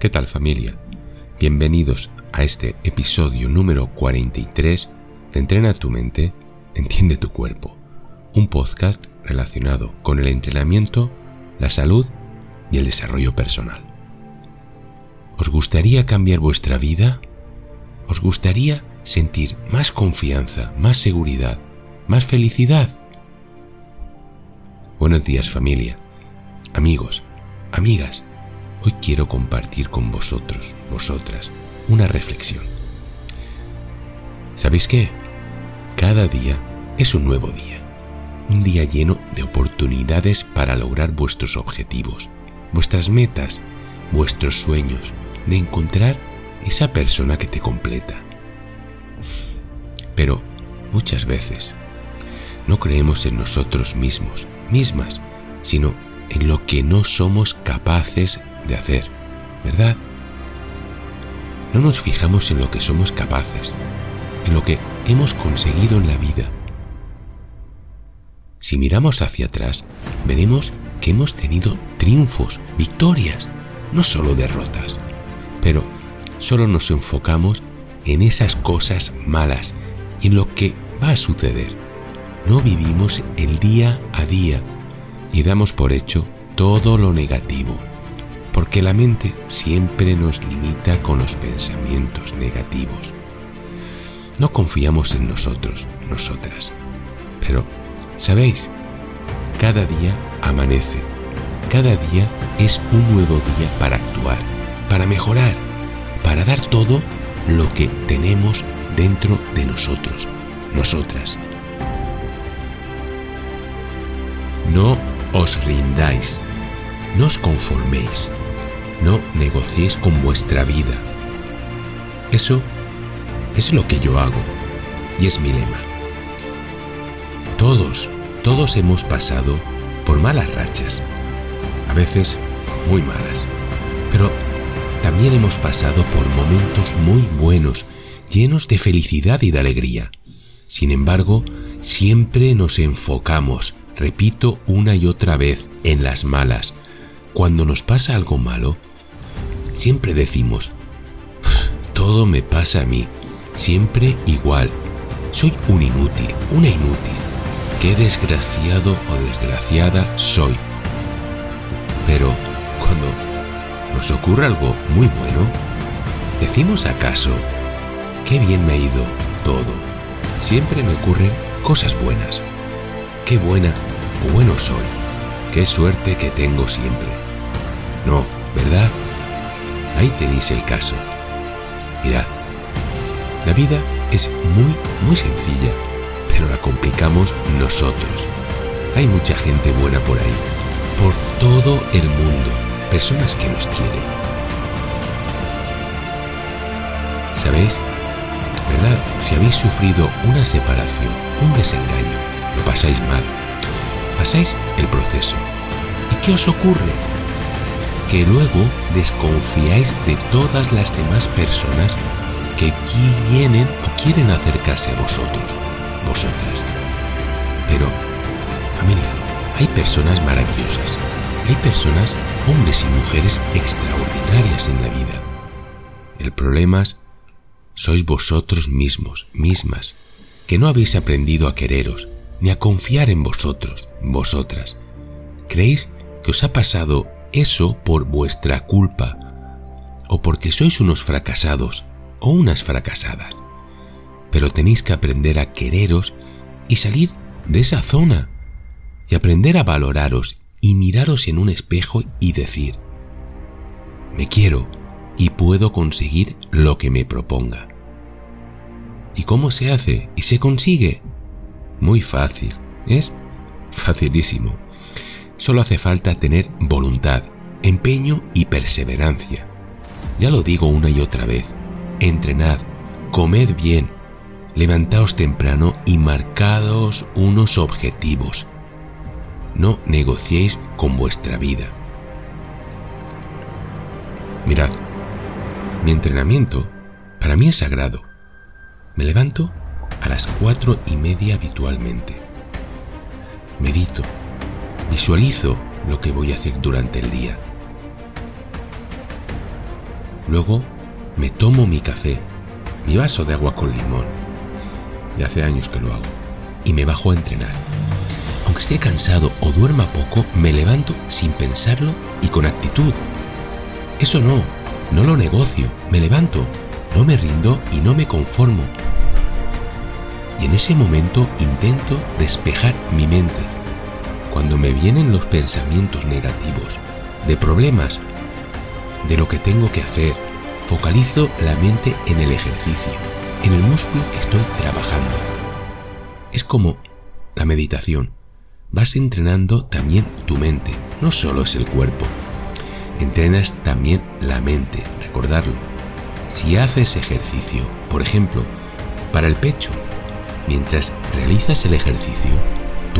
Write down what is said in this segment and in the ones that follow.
¿Qué tal familia? Bienvenidos a este episodio número 43 de Entrena tu mente, entiende tu cuerpo, un podcast relacionado con el entrenamiento, la salud y el desarrollo personal. ¿Os gustaría cambiar vuestra vida? ¿Os gustaría sentir más confianza, más seguridad, más felicidad? Buenos días familia, amigos, amigas hoy quiero compartir con vosotros, vosotras, una reflexión. ¿Sabéis qué? Cada día es un nuevo día, un día lleno de oportunidades para lograr vuestros objetivos, vuestras metas, vuestros sueños, de encontrar esa persona que te completa. Pero muchas veces no creemos en nosotros mismos, mismas, sino en lo que no somos capaces de hacer, ¿verdad? No nos fijamos en lo que somos capaces, en lo que hemos conseguido en la vida. Si miramos hacia atrás, veremos que hemos tenido triunfos, victorias, no solo derrotas. Pero solo nos enfocamos en esas cosas malas y en lo que va a suceder. No vivimos el día a día y damos por hecho todo lo negativo porque la mente siempre nos limita con los pensamientos negativos. No confiamos en nosotros, nosotras. Pero, ¿sabéis? Cada día amanece. Cada día es un nuevo día para actuar, para mejorar, para dar todo lo que tenemos dentro de nosotros, nosotras. No os rindáis, no os conforméis no negociéis con vuestra vida. Eso es lo que yo hago y es mi lema. Todos, todos hemos pasado por malas rachas, a veces muy malas, pero también hemos pasado por momentos muy buenos, llenos de felicidad y de alegría. Sin embargo, siempre nos enfocamos, repito una y otra vez, en las malas. Cuando nos pasa algo malo, Siempre decimos, todo me pasa a mí, siempre igual. Soy un inútil, una inútil. Qué desgraciado o desgraciada soy. Pero cuando nos ocurre algo muy bueno, decimos acaso, qué bien me ha ido todo. Siempre me ocurren cosas buenas. Qué buena o bueno soy. Qué suerte que tengo siempre. No, ¿verdad? Ahí tenéis el caso. Mirad, la vida es muy, muy sencilla, pero la complicamos nosotros. Hay mucha gente buena por ahí, por todo el mundo, personas que nos quieren. ¿Sabéis? ¿Verdad? Si habéis sufrido una separación, un desengaño, lo pasáis mal, pasáis el proceso. ¿Y qué os ocurre? Que luego desconfiáis de todas las demás personas que vienen o quieren acercarse a vosotros, vosotras. Pero, familia, hay personas maravillosas, hay personas, hombres y mujeres extraordinarias en la vida. El problema es, sois vosotros mismos, mismas, que no habéis aprendido a quereros, ni a confiar en vosotros, vosotras. ¿Creéis que os ha pasado eso por vuestra culpa o porque sois unos fracasados o unas fracasadas. Pero tenéis que aprender a quereros y salir de esa zona y aprender a valoraros y miraros en un espejo y decir, me quiero y puedo conseguir lo que me proponga. ¿Y cómo se hace y se consigue? Muy fácil, es facilísimo. Solo hace falta tener voluntad, empeño y perseverancia. Ya lo digo una y otra vez. Entrenad, comed bien, levantaos temprano y marcaos unos objetivos. No negociéis con vuestra vida. Mirad, mi entrenamiento para mí es sagrado. Me levanto a las cuatro y media habitualmente. Medito Visualizo lo que voy a hacer durante el día. Luego me tomo mi café, mi vaso de agua con limón. De hace años que lo hago. Y me bajo a entrenar. Aunque esté cansado o duerma poco, me levanto sin pensarlo y con actitud. Eso no, no lo negocio, me levanto, no me rindo y no me conformo. Y en ese momento intento despejar mi mente. Cuando me vienen los pensamientos negativos, de problemas, de lo que tengo que hacer, focalizo la mente en el ejercicio, en el músculo que estoy trabajando. Es como la meditación. Vas entrenando también tu mente, no solo es el cuerpo. Entrenas también la mente, recordarlo. Si haces ejercicio, por ejemplo, para el pecho, mientras realizas el ejercicio,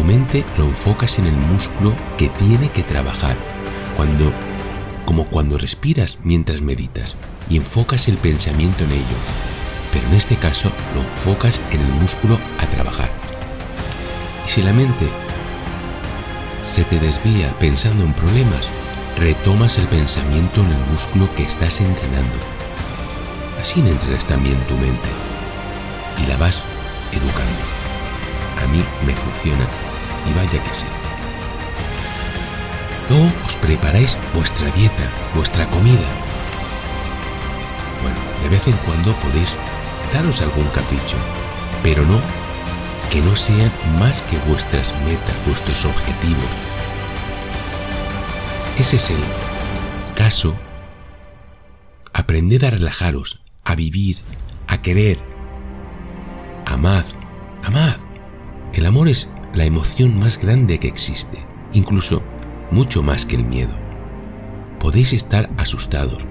tu mente lo enfocas en el músculo que tiene que trabajar, cuando, como cuando respiras mientras meditas y enfocas el pensamiento en ello, pero en este caso lo enfocas en el músculo a trabajar. Y si la mente se te desvía pensando en problemas, retomas el pensamiento en el músculo que estás entrenando. Así entrenas también tu mente y la vas educando. A mí me funciona y vaya que sí. Luego os preparáis vuestra dieta, vuestra comida. Bueno, de vez en cuando podéis daros algún capricho, pero no que no sean más que vuestras metas, vuestros objetivos. Ese es el caso. Aprended a relajaros, a vivir, a querer. Amad, amad. El amor es la emoción más grande que existe, incluso mucho más que el miedo. Podéis estar asustados,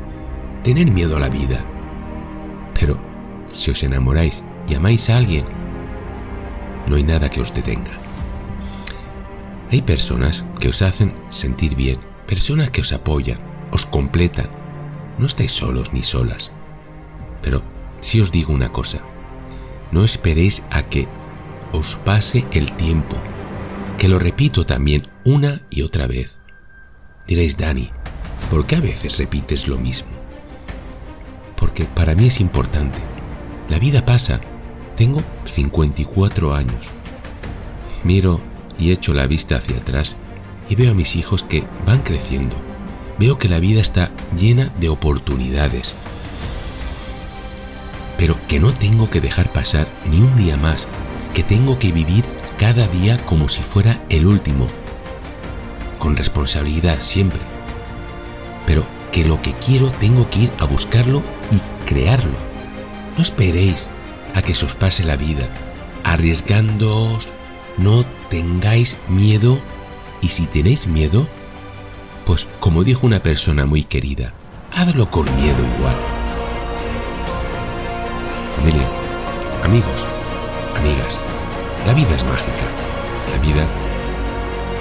tener miedo a la vida, pero si os enamoráis y amáis a alguien, no hay nada que os detenga. Hay personas que os hacen sentir bien, personas que os apoyan, os completan. No estáis solos ni solas. Pero si os digo una cosa, no esperéis a que os pase el tiempo, que lo repito también una y otra vez. Diréis, Dani, ¿por qué a veces repites lo mismo? Porque para mí es importante. La vida pasa tengo 54 años. Miro y echo la vista hacia atrás y veo a mis hijos que van creciendo. Veo que la vida está llena de oportunidades. Pero que no tengo que dejar pasar ni un día más, que tengo que vivir cada día como si fuera el último. Con responsabilidad siempre. Pero que lo que quiero tengo que ir a buscarlo y crearlo. No esperéis a que se os pase la vida. Arriesgándoos, no tengáis miedo y si tenéis miedo, pues como dijo una persona muy querida, hazlo con miedo igual. Familia, amigos, amigas, la vida es mágica. La vida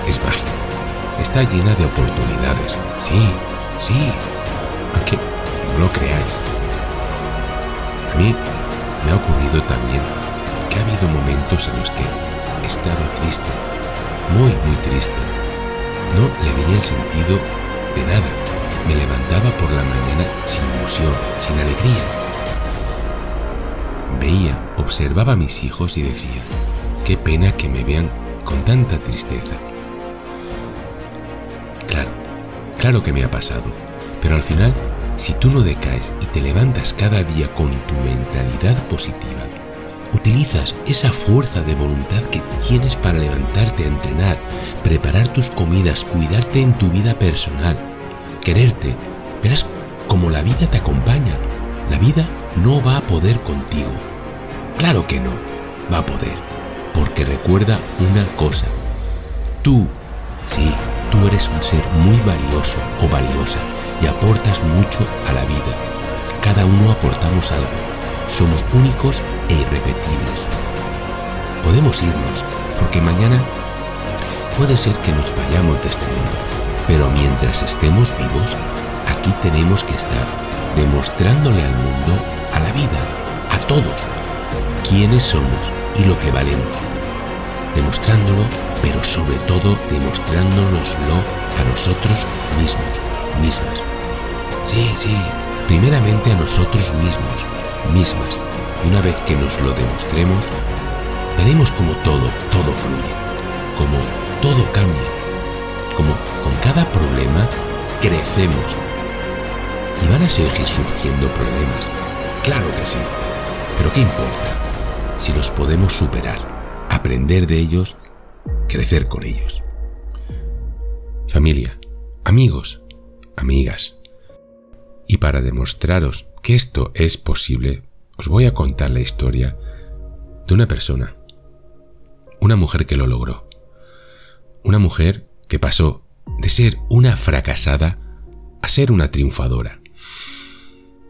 es mágica. Está llena de oportunidades. Sí, sí, aunque no lo creáis. A mí me ha ocurrido también que ha habido momentos en los que he estado triste, muy, muy triste. No le veía el sentido de nada. Me levantaba por la mañana sin ilusión, sin alegría. Veía, observaba a mis hijos y decía, qué pena que me vean con tanta tristeza. Claro, claro que me ha pasado, pero al final si tú no decaes y te levantas cada día con tu mentalidad positiva, utilizas esa fuerza de voluntad que tienes para levantarte a entrenar, preparar tus comidas, cuidarte en tu vida personal, quererte, verás como la vida te acompaña. La vida no va a poder contigo. Claro que no, va a poder. Porque recuerda una cosa. Tú, sí, tú eres un ser muy valioso o valiosa y aportas mucho a la vida. Cada uno aportamos algo. Somos únicos e irrepetibles. Podemos irnos, porque mañana puede ser que nos vayamos de este mundo, pero mientras estemos vivos, aquí tenemos que estar demostrándole al mundo, la vida, a todos, quiénes somos y lo que valemos. Demostrándolo, pero sobre todo demostrándonoslo a nosotros mismos, mismas. Sí, sí, primeramente a nosotros mismos, mismas. Y una vez que nos lo demostremos, veremos como todo, todo fluye, como todo cambia, como con cada problema crecemos. Y van a seguir surgiendo problemas, claro que sí, pero ¿qué importa? Si los podemos superar, aprender de ellos, crecer con ellos. Familia, amigos, amigas. Y para demostraros que esto es posible, os voy a contar la historia de una persona, una mujer que lo logró, una mujer que pasó de ser una fracasada a ser una triunfadora,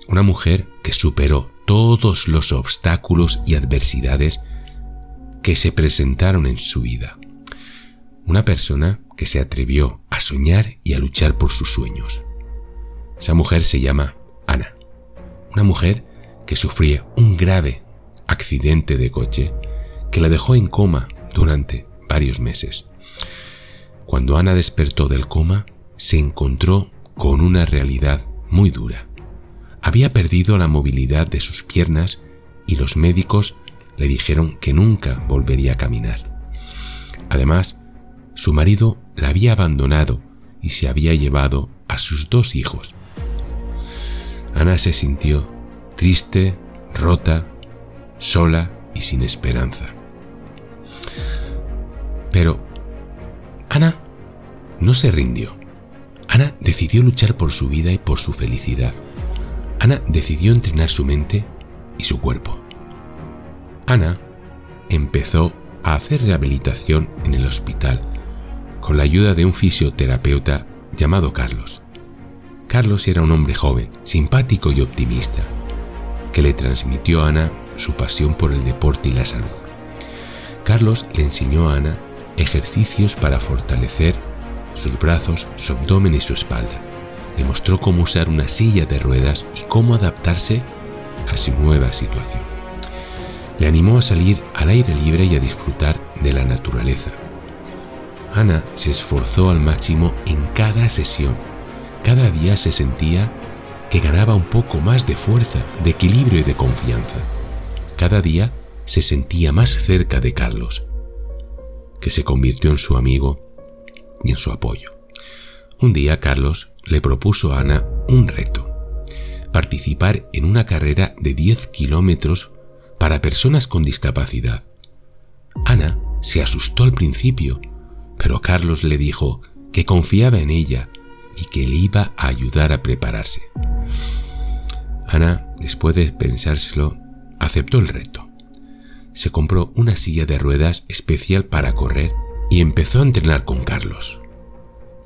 una mujer que superó todos los obstáculos y adversidades que se presentaron en su vida, una persona que se atrevió a soñar y a luchar por sus sueños. Esa mujer se llama Ana, una mujer que sufría un grave accidente de coche que la dejó en coma durante varios meses. Cuando Ana despertó del coma, se encontró con una realidad muy dura. Había perdido la movilidad de sus piernas y los médicos le dijeron que nunca volvería a caminar. Además, su marido la había abandonado y se había llevado a sus dos hijos, Ana se sintió triste, rota, sola y sin esperanza. Pero Ana no se rindió. Ana decidió luchar por su vida y por su felicidad. Ana decidió entrenar su mente y su cuerpo. Ana empezó a hacer rehabilitación en el hospital con la ayuda de un fisioterapeuta llamado Carlos. Carlos era un hombre joven, simpático y optimista, que le transmitió a Ana su pasión por el deporte y la salud. Carlos le enseñó a Ana ejercicios para fortalecer sus brazos, su abdomen y su espalda. Le mostró cómo usar una silla de ruedas y cómo adaptarse a su nueva situación. Le animó a salir al aire libre y a disfrutar de la naturaleza. Ana se esforzó al máximo en cada sesión cada día se sentía que ganaba un poco más de fuerza, de equilibrio y de confianza. Cada día se sentía más cerca de Carlos, que se convirtió en su amigo y en su apoyo. Un día Carlos le propuso a Ana un reto, participar en una carrera de 10 kilómetros para personas con discapacidad. Ana se asustó al principio, pero Carlos le dijo que confiaba en ella y que le iba a ayudar a prepararse. Ana, después de pensárselo, aceptó el reto. Se compró una silla de ruedas especial para correr y empezó a entrenar con Carlos.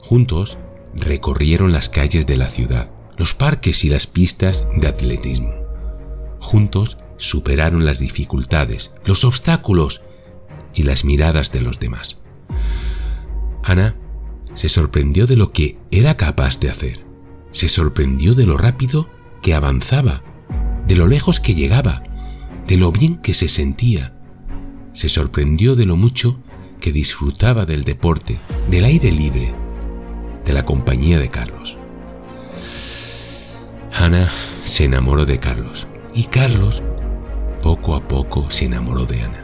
Juntos recorrieron las calles de la ciudad, los parques y las pistas de atletismo. Juntos superaron las dificultades, los obstáculos y las miradas de los demás. Ana se sorprendió de lo que era capaz de hacer. Se sorprendió de lo rápido que avanzaba, de lo lejos que llegaba, de lo bien que se sentía. Se sorprendió de lo mucho que disfrutaba del deporte, del aire libre, de la compañía de Carlos. Hannah se enamoró de Carlos y Carlos poco a poco se enamoró de Ana.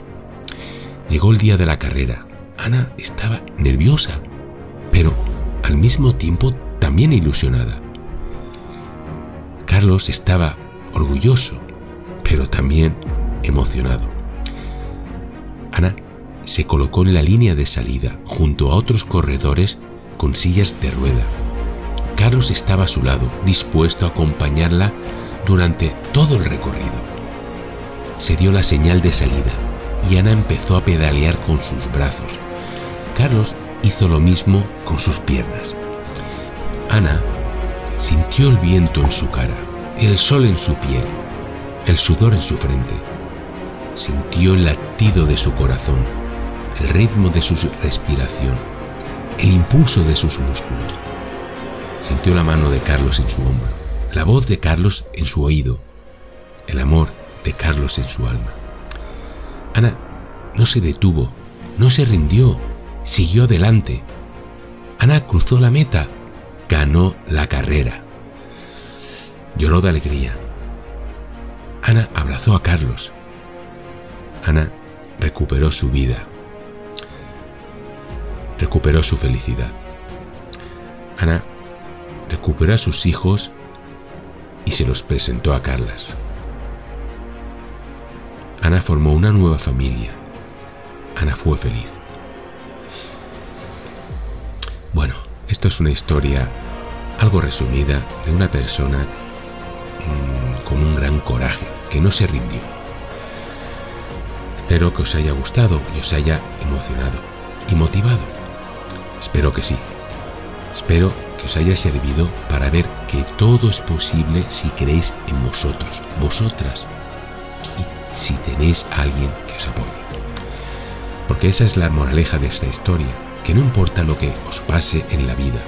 Llegó el día de la carrera. Ana estaba nerviosa, pero al mismo tiempo también ilusionada. Carlos estaba orgulloso, pero también emocionado. Ana se colocó en la línea de salida junto a otros corredores con sillas de rueda. Carlos estaba a su lado, dispuesto a acompañarla durante todo el recorrido. Se dio la señal de salida y Ana empezó a pedalear con sus brazos. Carlos hizo lo mismo con sus piernas. Ana sintió el viento en su cara, el sol en su piel, el sudor en su frente. Sintió el latido de su corazón, el ritmo de su respiración, el impulso de sus músculos. Sintió la mano de Carlos en su hombro, la voz de Carlos en su oído, el amor de Carlos en su alma. Ana no se detuvo, no se rindió, siguió adelante. Ana cruzó la meta, ganó la carrera. lloró de alegría. Ana abrazó a Carlos. Ana recuperó su vida, recuperó su felicidad. Ana recuperó a sus hijos y se los presentó a Carlas. Ana formó una nueva familia. Ana fue feliz. Bueno, esto es una historia algo resumida de una persona mm, con un gran coraje, que no se rindió. Espero que os haya gustado y os haya emocionado y motivado. Espero que sí. Espero que os haya servido para ver que todo es posible si creéis en vosotros, vosotras, y si tenéis a alguien que os apoye. Porque esa es la moraleja de esta historia, que no importa lo que os pase en la vida,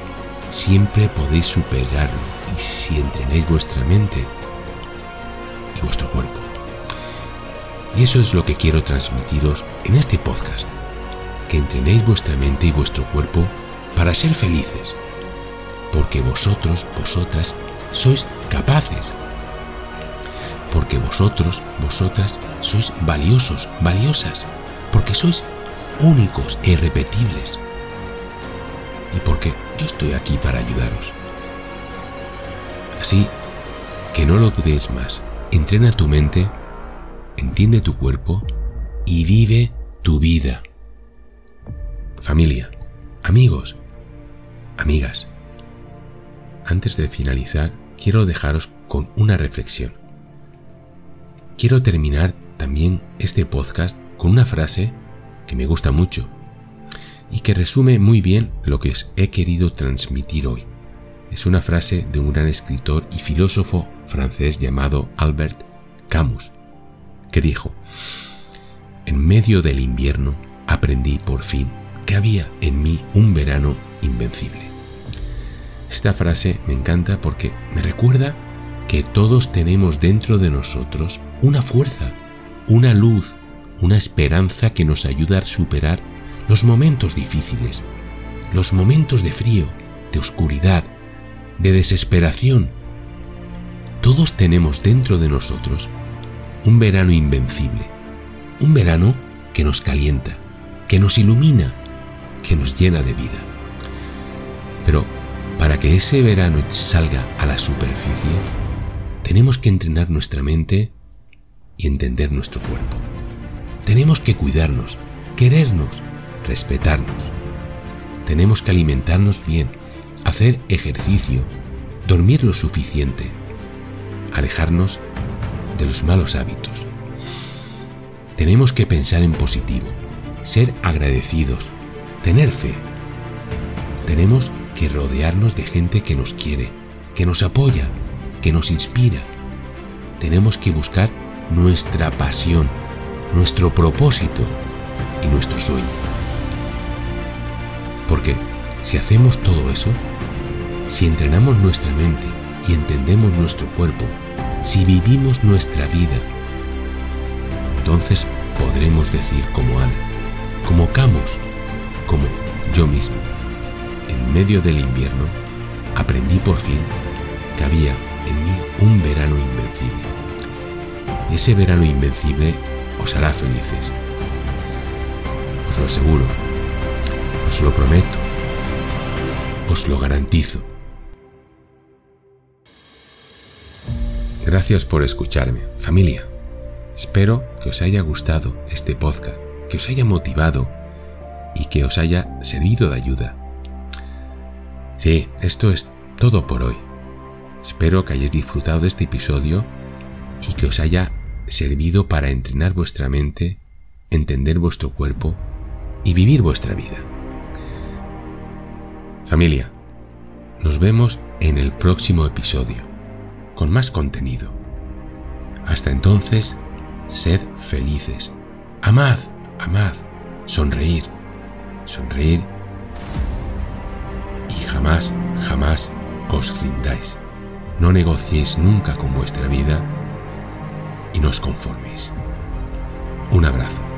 siempre podéis superarlo y si entrenáis vuestra mente y vuestro cuerpo. Y eso es lo que quiero transmitiros en este podcast, que entrenéis vuestra mente y vuestro cuerpo para ser felices, porque vosotros, vosotras, sois capaces, porque vosotros, vosotras, sois valiosos, valiosas, porque sois únicos e irrepetibles, y porque yo estoy aquí para ayudaros. Así que no lo dudes más, entrena tu mente, entiende tu cuerpo y vive tu vida. Familia, amigos, amigas, antes de finalizar, quiero dejaros con una reflexión. Quiero terminar también este podcast con una frase que me gusta mucho y que resume muy bien lo que os he querido transmitir hoy. Es una frase de un gran escritor y filósofo francés llamado Albert Camus, que dijo, En medio del invierno aprendí por fin que había en mí un verano invencible. Esta frase me encanta porque me recuerda que todos tenemos dentro de nosotros una fuerza, una luz, una esperanza que nos ayuda a superar los momentos difíciles, los momentos de frío, de oscuridad, de desesperación. Todos tenemos dentro de nosotros un verano invencible, un verano que nos calienta, que nos ilumina, que nos llena de vida. Pero para que ese verano salga a la superficie, tenemos que entrenar nuestra mente y entender nuestro cuerpo. Tenemos que cuidarnos, querernos, respetarnos. Tenemos que alimentarnos bien, hacer ejercicio, dormir lo suficiente, alejarnos de los malos hábitos. Tenemos que pensar en positivo, ser agradecidos, tener fe. Tenemos que rodearnos de gente que nos quiere, que nos apoya, que nos inspira. Tenemos que buscar nuestra pasión, nuestro propósito y nuestro sueño. Porque si hacemos todo eso, si entrenamos nuestra mente y entendemos nuestro cuerpo, si vivimos nuestra vida, entonces podremos decir como Ana, como Camus, como yo mismo en medio del invierno, aprendí por fin que había en mí un verano invencible. ese verano invencible os hará felices. Os lo aseguro, os lo prometo, os lo garantizo. Gracias por escucharme, familia. Espero que os haya gustado este podcast, que os haya motivado y que os haya servido de ayuda Sí, esto es todo por hoy. Espero que hayáis disfrutado de este episodio y que os haya servido para entrenar vuestra mente, entender vuestro cuerpo y vivir vuestra vida. Familia, nos vemos en el próximo episodio, con más contenido. Hasta entonces, sed felices. Amad, amad, sonreír, sonreír y jamás, jamás os rindáis. No negociéis nunca con vuestra vida y no os conforméis. Un abrazo.